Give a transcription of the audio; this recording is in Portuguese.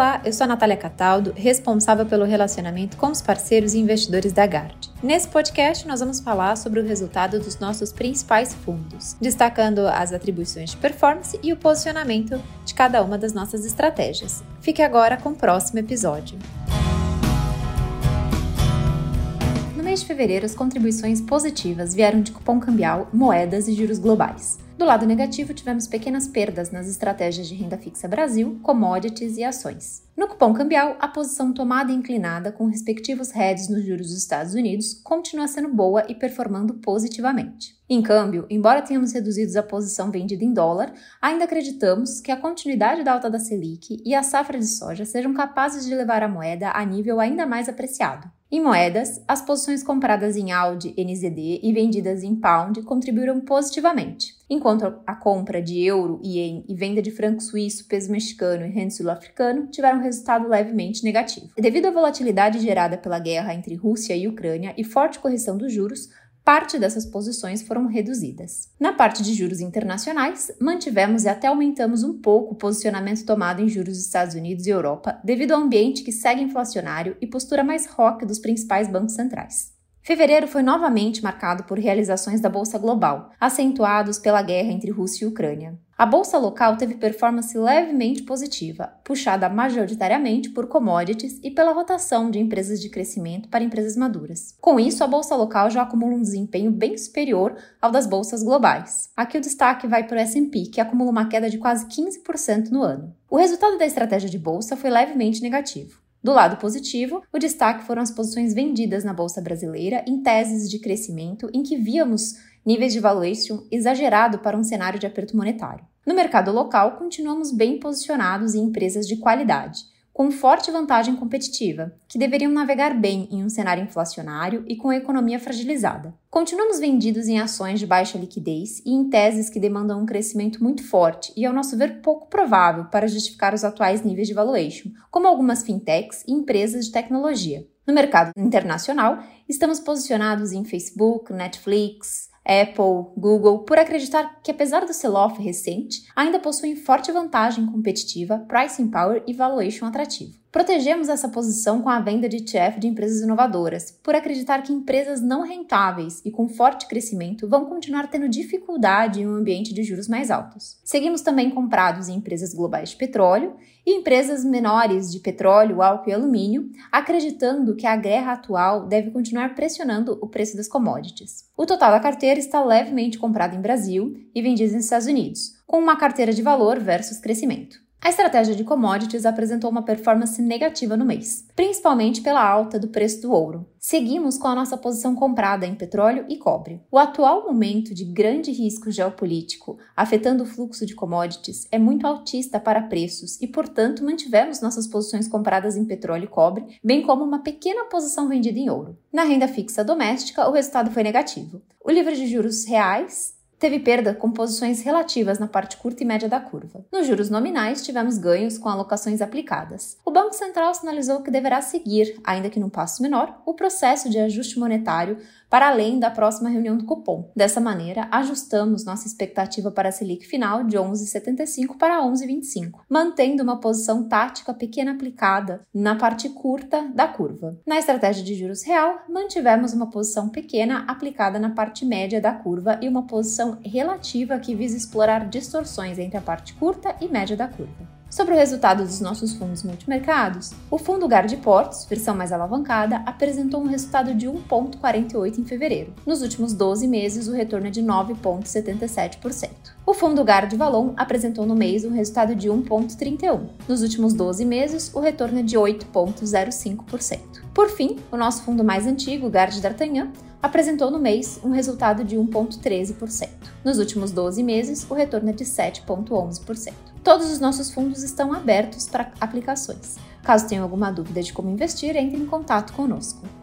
Olá, eu sou a Natália Cataldo, responsável pelo relacionamento com os parceiros e investidores da Gard. Nesse podcast, nós vamos falar sobre o resultado dos nossos principais fundos, destacando as atribuições de performance e o posicionamento de cada uma das nossas estratégias. Fique agora com o próximo episódio. Mês de fevereiro, as contribuições positivas vieram de cupom cambial, moedas e juros globais. Do lado negativo, tivemos pequenas perdas nas estratégias de renda fixa Brasil, commodities e ações. No cupom cambial, a posição tomada e inclinada com respectivos heads nos juros dos Estados Unidos continua sendo boa e performando positivamente. Em câmbio, embora tenhamos reduzido a posição vendida em dólar, ainda acreditamos que a continuidade da alta da Selic e a safra de soja sejam capazes de levar a moeda a nível ainda mais apreciado. Em moedas, as posições compradas em AUD, NZD e vendidas em Pound contribuíram positivamente, enquanto a compra de euro, ien e venda de franco suíço, peso mexicano e renda sul-africano tiveram resultado levemente negativo. Devido à volatilidade gerada pela guerra entre Rússia e Ucrânia e forte correção dos juros, parte dessas posições foram reduzidas. Na parte de juros internacionais, mantivemos e até aumentamos um pouco o posicionamento tomado em juros dos Estados Unidos e Europa, devido ao ambiente que segue inflacionário e postura mais rock dos principais bancos centrais. Fevereiro foi novamente marcado por realizações da Bolsa Global, acentuados pela guerra entre Rússia e Ucrânia. A bolsa local teve performance levemente positiva, puxada majoritariamente por commodities e pela rotação de empresas de crescimento para empresas maduras. Com isso, a bolsa local já acumula um desempenho bem superior ao das bolsas globais. Aqui o destaque vai para o S&P, que acumula uma queda de quase 15% no ano. O resultado da estratégia de bolsa foi levemente negativo. Do lado positivo, o destaque foram as posições vendidas na bolsa brasileira em teses de crescimento em que víamos níveis de valuation exagerado para um cenário de aperto monetário. No mercado local, continuamos bem posicionados em empresas de qualidade, com forte vantagem competitiva, que deveriam navegar bem em um cenário inflacionário e com a economia fragilizada. Continuamos vendidos em ações de baixa liquidez e em teses que demandam um crescimento muito forte e, ao nosso ver, pouco provável para justificar os atuais níveis de valuation, como algumas fintechs e empresas de tecnologia. No mercado internacional, estamos posicionados em Facebook, Netflix, Apple, Google, por acreditar que, apesar do sell-off recente, ainda possuem forte vantagem competitiva, pricing power e valuation atrativo. Protegemos essa posição com a venda de ETF de empresas inovadoras, por acreditar que empresas não rentáveis e com forte crescimento vão continuar tendo dificuldade em um ambiente de juros mais altos. Seguimos também comprados em empresas globais de petróleo e empresas menores de petróleo, álcool e alumínio, acreditando que a guerra atual deve continuar pressionando o preço das commodities. O total da carteira está levemente comprado em Brasil e vendido nos Estados Unidos, com uma carteira de valor versus crescimento. A estratégia de commodities apresentou uma performance negativa no mês, principalmente pela alta do preço do ouro. Seguimos com a nossa posição comprada em petróleo e cobre. O atual momento de grande risco geopolítico afetando o fluxo de commodities é muito altista para preços e, portanto, mantivemos nossas posições compradas em petróleo e cobre, bem como uma pequena posição vendida em ouro. Na renda fixa doméstica, o resultado foi negativo. O livro de juros reais teve perda com posições relativas na parte curta e média da curva. Nos juros nominais, tivemos ganhos com alocações aplicadas. O Banco Central sinalizou que deverá seguir, ainda que num passo menor, o processo de ajuste monetário para além da próxima reunião do cupom. Dessa maneira, ajustamos nossa expectativa para a Selic final de 11,75 para 11,25, mantendo uma posição tática pequena aplicada na parte curta da curva. Na estratégia de juros real, mantivemos uma posição pequena aplicada na parte média da curva e uma posição relativa que visa explorar distorções entre a parte curta e média da curva. Sobre o resultado dos nossos fundos multimercados, o fundo Guard Portos, versão mais alavancada, apresentou um resultado de 1,48 em fevereiro. Nos últimos 12 meses, o retorno é de 9,77%. O fundo Guard Valon apresentou no mês um resultado de 1,31. Nos últimos 12 meses, o retorno é de 8,05%. Por fim, o nosso fundo mais antigo, Guard D'Artagnan, apresentou no mês um resultado de 1,13%. Nos últimos 12 meses, o retorno é de 7,11%. Todos os nossos fundos estão abertos para aplicações. Caso tenha alguma dúvida de como investir, entre em contato conosco.